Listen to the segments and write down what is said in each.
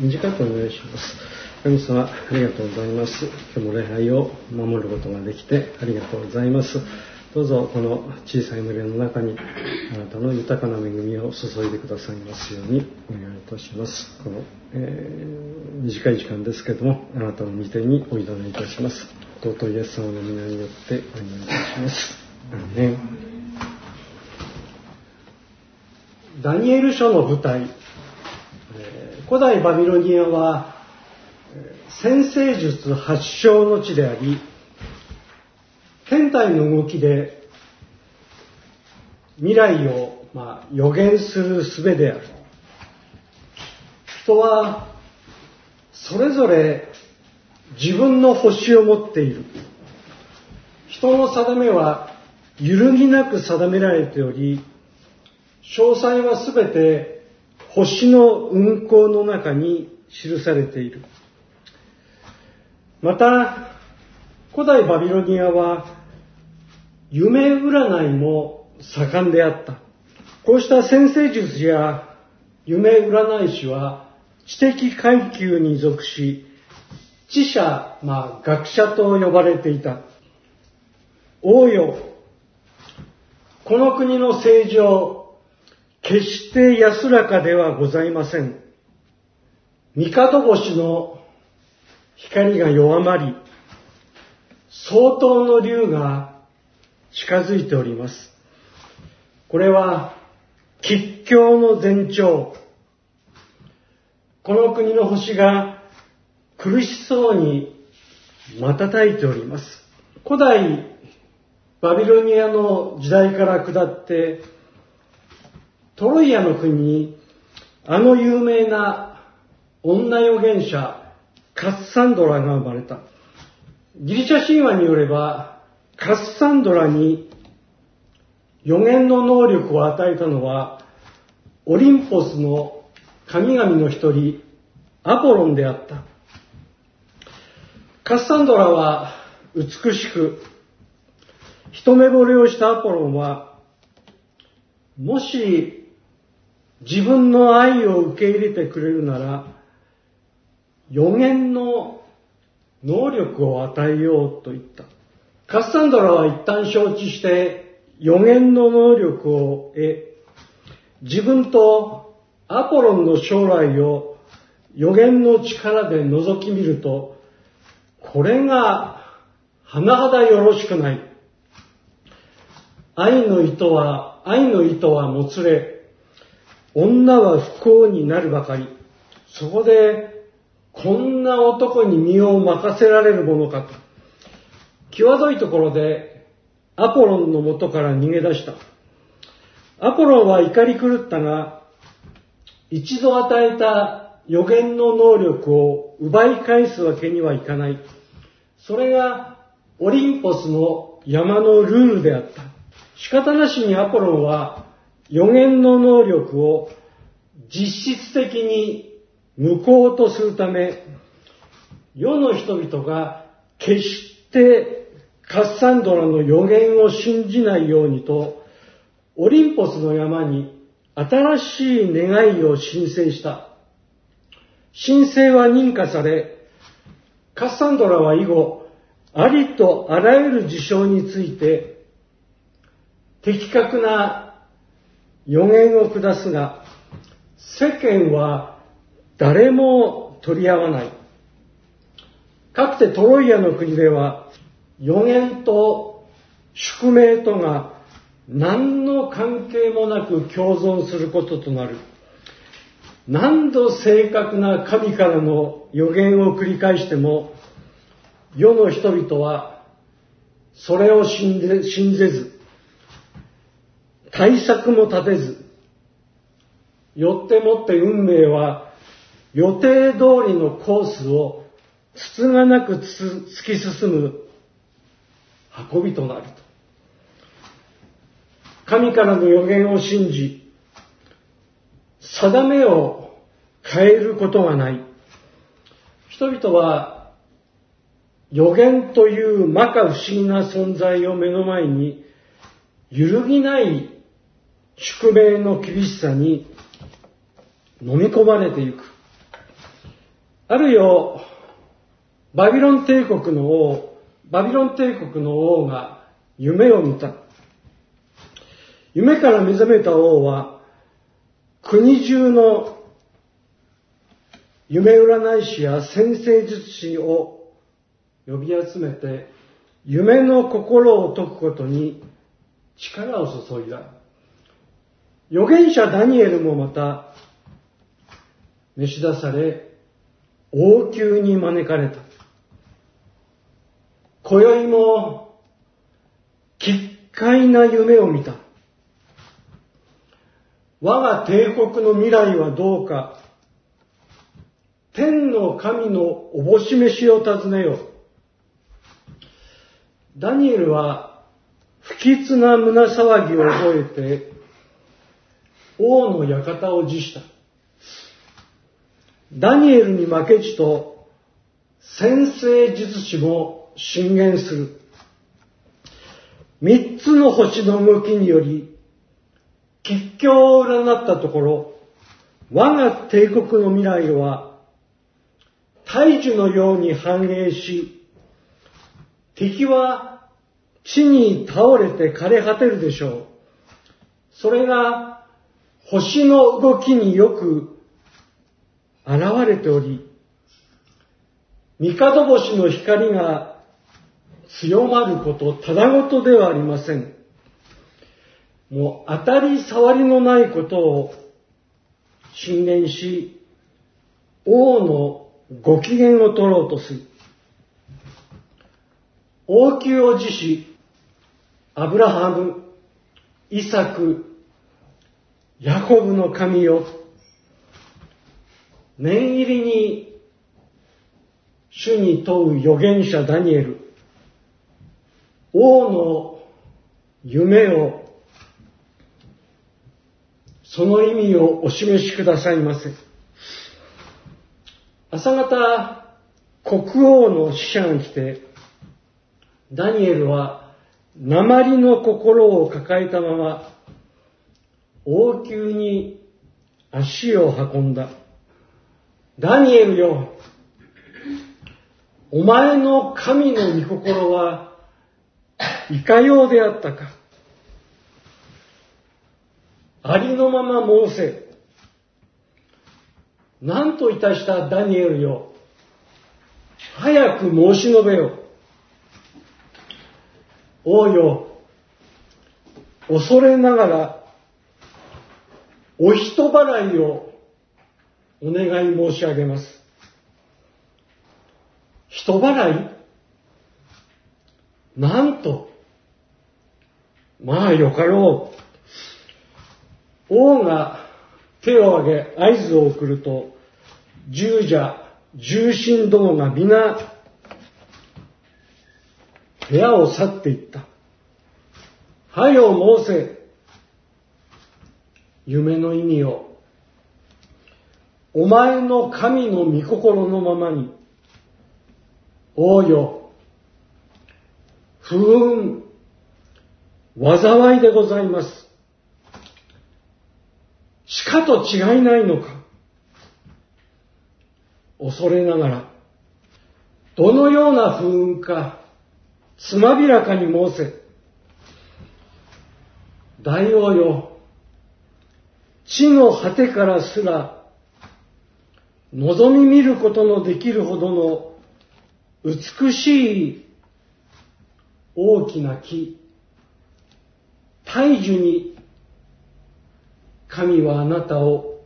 短くお願いします。神様、ありがとうございます。今日も礼拝を守ることができてありがとうございます。どうぞこの小さい群れの中にあなたの豊かな恵みを注いでくださいますようにお願いいたします。この、えー、短い時間ですけども、あなたの御手にお祈りいたします。尊いイエス様の皆によってお祈りいたします。ね、ダニエル書の舞台、古代バビロニアは先生術発祥の地であり天体の動きで未来を、まあ、予言する術である。人はそれぞれ自分の星を持っている。人の定めは揺るぎなく定められており詳細は全て星の運行の中に記されているまた古代バビロニアは夢占いも盛んであった。こうした先生術や夢占い師は知的階級に属し、知者、まあ学者と呼ばれていた。王よ、この国の政情、決して安らかではございません。帝星の光が弱まり、相当の竜が近づいております。これは、吉凶の前兆。この国の星が苦しそうに瞬いております。古代バビロニアの時代から下って、トロイアの国にあの有名な女預言者カッサンドラが生まれた。ギリシャ神話によれば、カッサンドラに予言の能力を与えたのは、オリンポスの神々の一人、アポロンであった。カッサンドラは美しく、一目惚れをしたアポロンは、もし自分の愛を受け入れてくれるなら、予言の能力を与えようと言った。カッサンドラは一旦承知して予言の能力を得、自分とアポロンの将来を予言の力で覗き見ると、これが甚だよろしくない。愛の糸は、愛の糸はもつれ、女は不幸になるばかり。そこでこんな男に身を任せられるものかと。際どいところでアポロンの元から逃げ出した。アポロンは怒り狂ったが、一度与えた予言の能力を奪い返すわけにはいかない。それがオリンポスの山のルールであった。仕方なしにアポロンは予言の能力を実質的に無効とするため、世の人々が決してカッサンドラの予言を信じないようにと、オリンポスの山に新しい願いを申請した。申請は認可され、カッサンドラは以後、ありとあらゆる事象について、的確な予言を下すが、世間は誰も取り合わない。かつてトロイアの国では予言と宿命とが何の関係もなく共存することとなる。何度正確な神からの予言を繰り返しても世の人々はそれを信ぜ信ぜず対策も立てずよってもって運命は予定通りのコースをつつがなく突き進む運びとなると。神からの予言を信じ、定めを変えることがない。人々は予言という摩訶不思議な存在を目の前に揺るぎない宿命の厳しさに飲み込まれていく。あるよ、バビロン帝国の王、バビロン帝国の王が夢を見た。夢から目覚めた王は、国中の夢占い師や先生術師を呼び集めて、夢の心を解くことに力を注いだ。預言者ダニエルもまた、召し出され、王宮に招かれた。今宵も、奇怪な夢を見た。我が帝国の未来はどうか、天の神のおぼし飯を尋ねよ。ダニエルは不吉な胸騒ぎを覚えて、王の館を辞した。ダニエルに負けじと、先生術師も進言する。三つの星の向きにより、吉凶を占ったところ、我が帝国の未来は、大樹のように繁栄し、敵は地に倒れて枯れ果てるでしょう。それが星の動きによく現れており、三角星の光が強まることただごとではありません。もう当たり障りのないことを信念し、王のご機嫌を取ろうとする。王宮を辞し、アブラハム、イサク、ヤコブの神よ、念入りに主に問う預言者ダニエル、王の夢を、その意味をお示しくださいませ。朝方、国王の使者が来て、ダニエルは鉛の心を抱えたまま、王宮に足を運んだ。ダニエルよ、お前の神の御心はいかようであったか。ありのまま申せ。何といたしたダニエルよ。早く申し述べよ。王よ、恐れながら、お人払いをお願い申し上げます。人払い？なんと、まあよかろう。王が手を挙げ合図を送ると、従者、重臣どもが皆部屋を去っていった。はよ申せ。夢の意味を。お前の神の御心のままに。王よ。不運。災いでございます。しかと違いないのか。恐れながら、どのような不運か、つまびらかに申せ。大王よ、地の果てからすら、望み見ることのできるほどの美しい大きな木、大樹に神はあなたを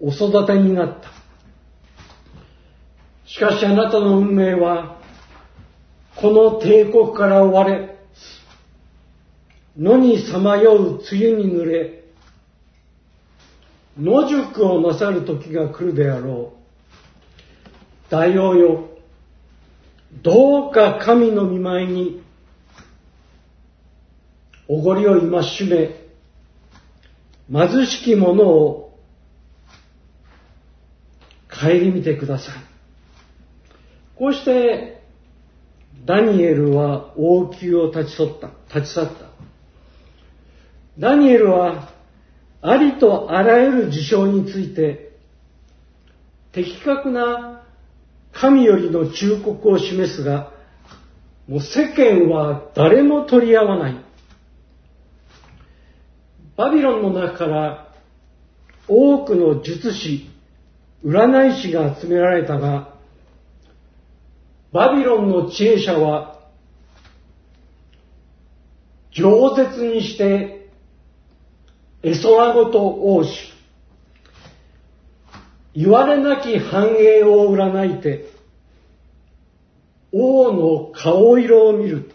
お育てになった。しかしあなたの運命はこの帝国から追われ、野にさまよう梅雨に濡れ、野宿をなさる時が来るであろう。大王よ、どうか神の見舞いに、おごりを戒め、貧しき者を顧みてください。こうしてダニエルは王宮を立ち去った、立ち去った。ダニエルはありとあらゆる事象について的確な神よりの忠告を示すが、もう世間は誰も取り合わない。バビロンの中から多くの術師、占い師が集められたが、バビロンの知恵者は、饒舌にして、絵空ごと王子、言われなき繁栄を占いて、王の顔色を見る。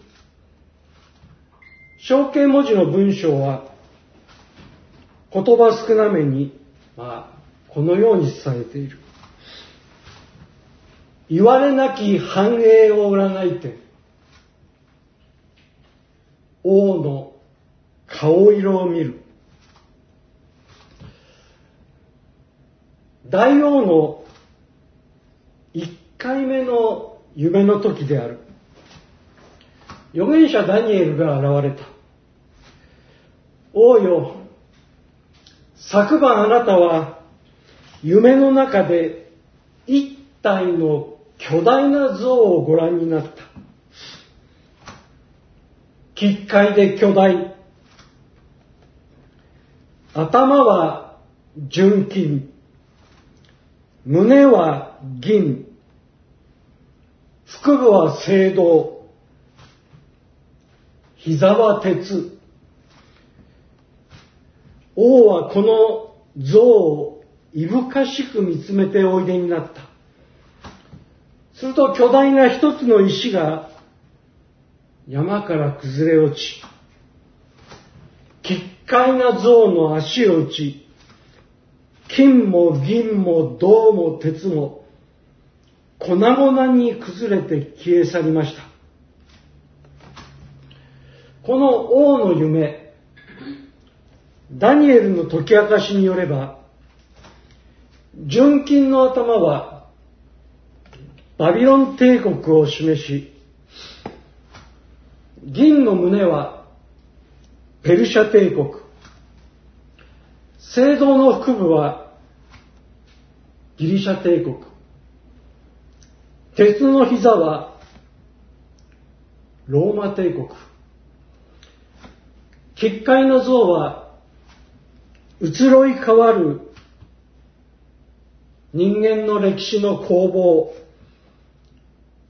象形文字の文章は、言葉少なめに、まあ、このように伝えている。言われなき繁栄を占いて、王の顔色を見る。大王の一回目の夢の時である。預言者ダニエルが現れた。王よ、昨晩あなたは夢の中で一体の巨大な像をご覧になった。奇怪で巨大。頭は純金。胸は銀。腹部は青銅。膝は鉄。王はこの像をいぶかしく見つめておいでになった。すると巨大な一つの石が山から崩れ落ち、奇怪な像の足を打ち、金も銀も銅も鉄も粉々に崩れて消え去りました。この王の夢、ダニエルの解き明かしによれば、純金の頭はバビロン帝国を示し、銀の胸はペルシャ帝国、聖堂の腹部はギリシャ帝国、鉄の膝はローマ帝国、奇怪の像は移ろい変わる人間の歴史の攻防、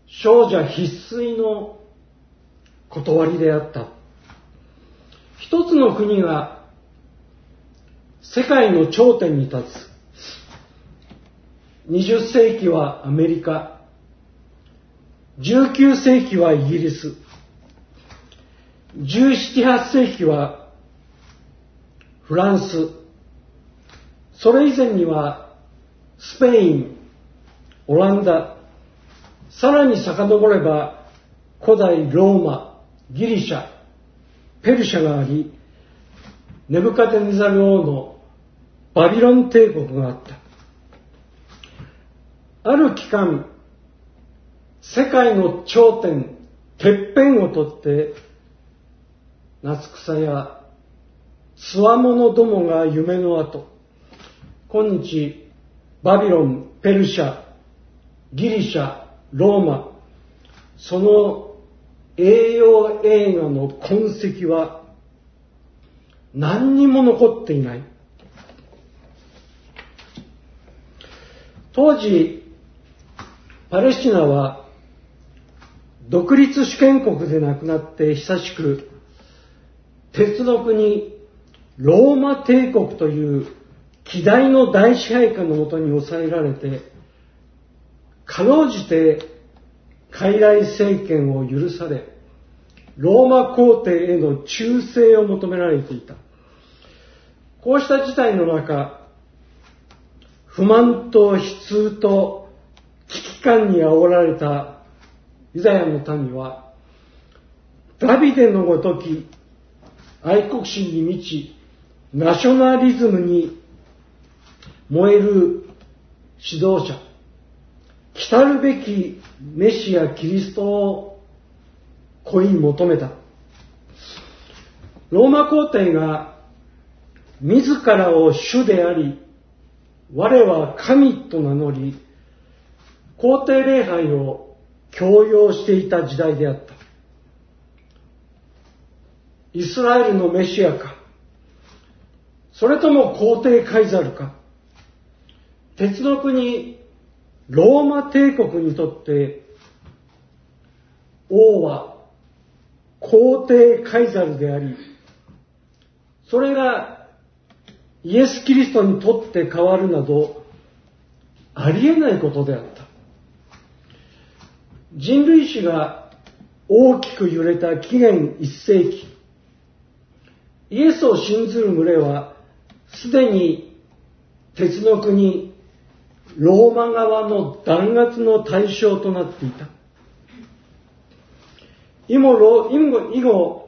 少女必須の断りであった。一つの国が世界の頂点に立つ。20世紀はアメリカ、19世紀はイギリス、17、8世紀はフランス、それ以前にはスペイン、オランダ、さらに遡れば古代ローマ、ギリシャ、ペルシャがあり、ネブカデネザル王のバビロン帝国があった。ある期間、世界の頂点、てっぺんを取って、夏草やつわものどもが夢の後、今日、バビロン、ペルシャ、ギリシャ、ローマ、その栄養映画の痕跡は何にも残っていない。当時、パレスチナは独立主権国でなくなって久しく、鉄の国ローマ帝国という希代の大支配下のもとに抑えられて、かろうじて傀儡政権を許され、ローマ皇帝への忠誠を求められていた。こうした事態の中、不満と悲痛と危機感に煽られたユダヤの民は、ダビデのごとき愛国心に満ち、ナショナリズムに燃える指導者、来たるべきメシア・キリストを恋に求めた。ローマ皇帝が自らを主であり、我は神と名乗り、皇帝礼拝を強要していた時代であった。イスラエルのメシアか、それとも皇帝カイザルか、鉄の国ローマ帝国にとって王は皇帝カイザルであり、それがイエス・キリストにとって変わるなど、ありえないことであった。人類史が大きく揺れた紀元1世紀、イエスを信ずる群れは、すでに鉄の国、ローマ側の弾圧の対象となっていた。以後、以後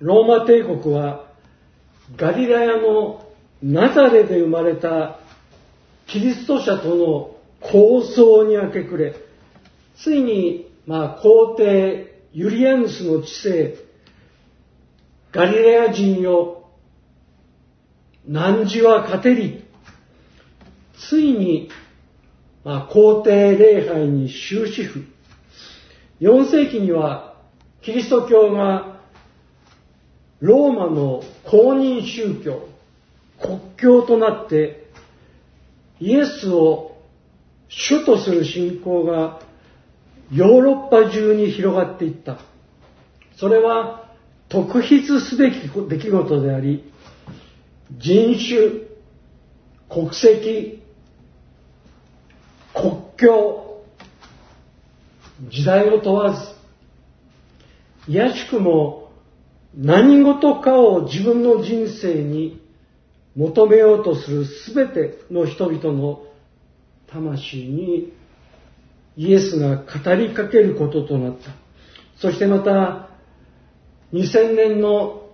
ローマ帝国は、ガリラヤのナザレで生まれたキリスト者との構想に明け暮れ、ついに、まあ、皇帝ユリアヌスの知性、ガリラヤ人よ、汝は勝てり、ついに、まあ、皇帝礼拝に終止符。4世紀には、キリスト教がローマの公認宗教、国教となってイエスを主とする信仰がヨーロッパ中に広がっていった。それは特筆すべき出来事であり、人種、国籍、国境、時代を問わず、いやしくも何事かを自分の人生に求めようとするすべての人々の魂にイエスが語りかけることとなった。そしてまた2000年の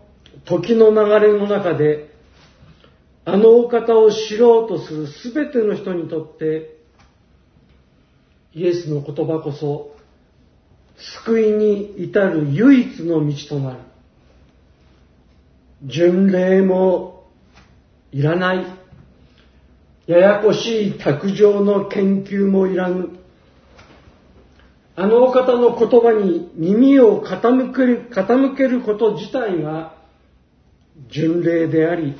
時の流れの中であのお方を知ろうとするすべての人にとってイエスの言葉こそ救いに至る唯一の道となる。巡礼もいらない。ややこしい卓上の研究もいらぬ。あのお方の言葉に耳を傾ける傾けること自体が巡礼であり、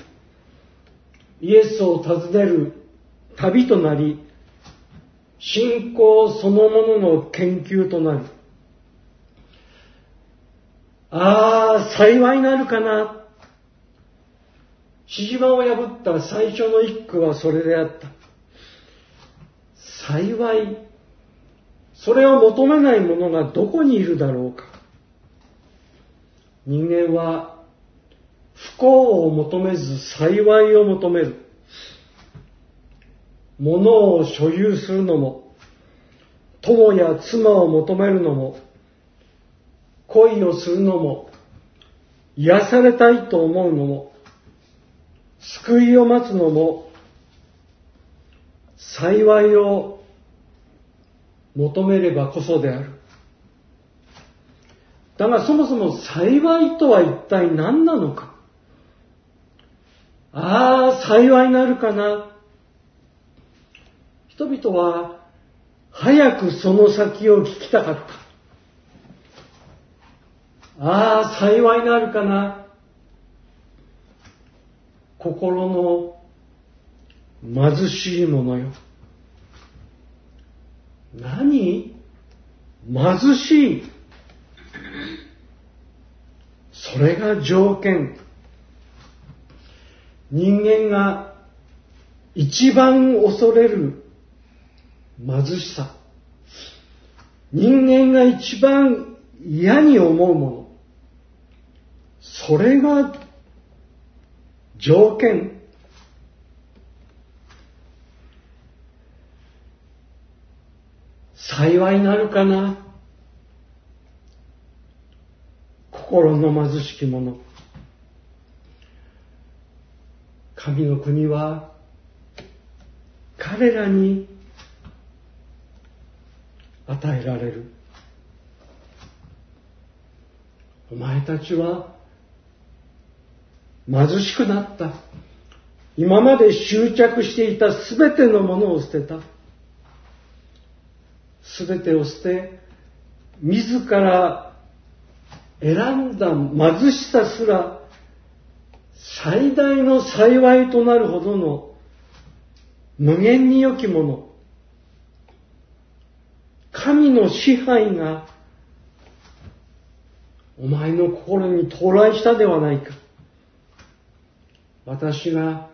イエスを訪ねる旅となり、信仰そのものの研究となる。ああ、幸いなるかな。獅子島を破った最初の一句はそれであった。幸い、それを求めない者がどこにいるだろうか。人間は不幸を求めず幸いを求める。物を所有するのも、友や妻を求めるのも、恋をするのも、癒されたいと思うのも、救いを待つのも、幸いを求めればこそである。だがそもそも幸いとは一体何なのか。ああ、幸いなるかな。人々は早くその先を聞きたかった。ああ、幸いなるかな。心の貧しいものよ。何？貧しい。それが条件。人間が一番恐れる貧しさ。人間が一番嫌に思うもの。それが条件。幸いなるかな？心の貧しき者。神の国は彼らに与えられる。お前たちは貧しくなった。今まで執着していたすべてのものを捨てた。全てを捨て、自ら選んだ貧しさすら最大の幸いとなるほどの無限に良きもの、神の支配がお前の心に到来したではないか。私が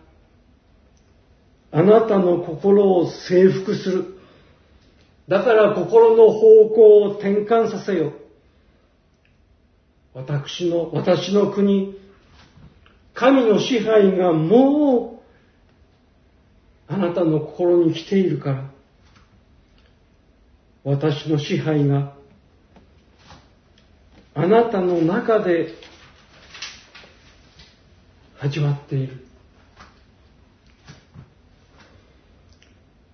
あなたの心を征服する。だから心の方向を転換させよ。私の、私の国、神の支配がもうあなたの心に来ているから、私の支配があなたの中で始まっている。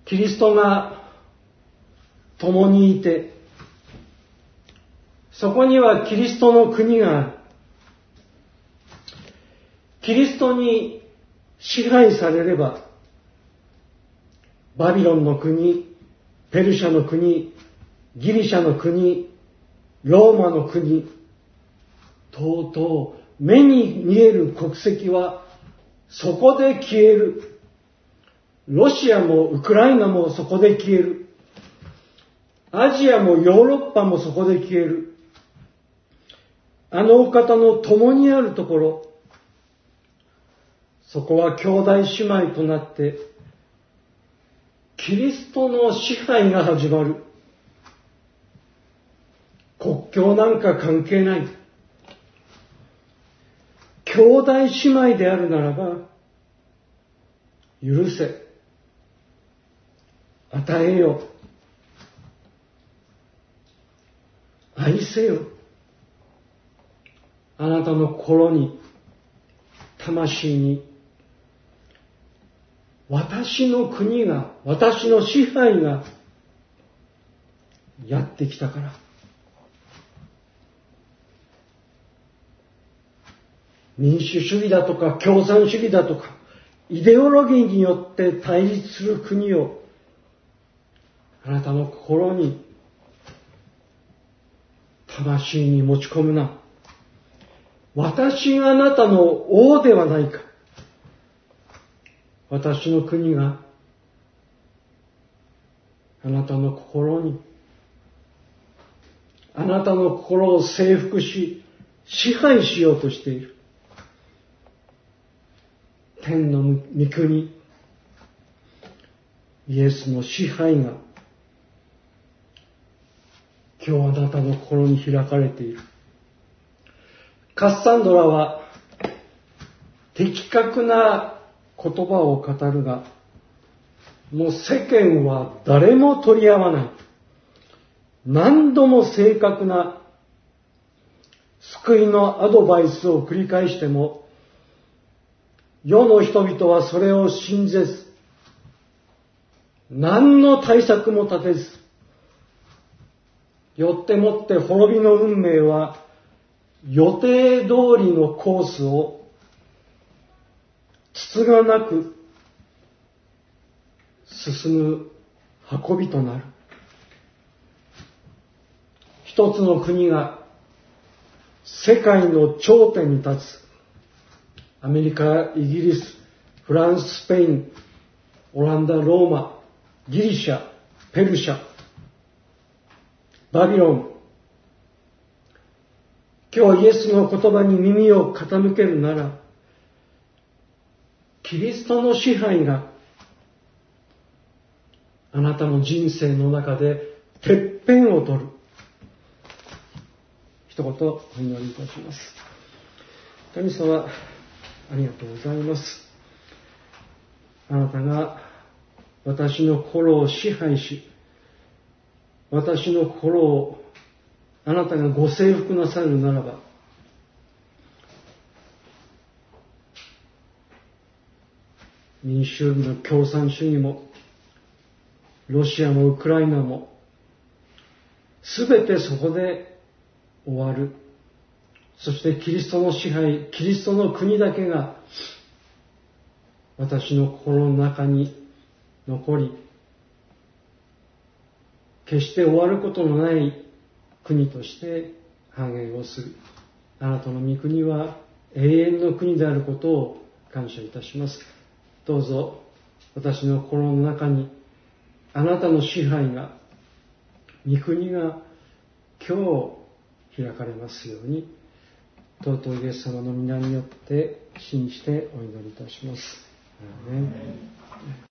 キリストが共にいて、そこにはキリストの国が。キリストに支配されれば、バビロンの国、ペルシャの国、ギリシャの国、ローマの国、とうとう目に見える国籍はそこで消える。ロシアもウクライナもそこで消える。アジアもヨーロッパもそこで消える。あのお方の共にあるところ、そこは兄弟姉妹となって、キリストの支配が始まる。国境なんか関係ない。兄弟姉妹であるならば、許せ。与えよ。愛せよ。あなたの心に、魂に、私の国が、私の支配がやってきたから。民主主義だとか共産主義だとか、イデオロギーによって対立する国を、あなたの心に、魂に持ち込むな。私があなたの王ではないか。私の国が、あなたの心に、あなたの心を征服し、支配しようとしている。天の御国、イエスの支配が、今日あなたの心に開かれている。カッサンドラは、的確な言葉を語るが、もう世間は誰も取り合わない。何度も正確な救いのアドバイスを繰り返しても、世の人々はそれを信ぜず、何の対策も立てず、よってもって滅びの運命は予定通りのコースをつつがなく進む運びとなる。一つの国が世界の頂点に立つ。アメリカ、イギリス、フランス、スペイン、オランダ、ローマ、ギリシャ、ペルシャ、バビロン。今日イエスの言葉に耳を傾けるなら、キリストの支配があなたの人生の中でてっぺんを取る。一言お祈りいたします。神様、ありがとうございます。あなたが私の心を支配し、私の心をあなたがご征服なさるならば、民主主義の共産主義も、ロシアもウクライナも、すべてそこで終わる。そしてキリストの支配、キリストの国だけが私の心の中に残り、決して終わることのない国として繁栄をする。あなたの御国は永遠の国であることを感謝いたします。どうぞ私の心の中にあなたの支配が、御国が今日開かれますように、尊いイエス様の皆によって信じてお祈りいたします。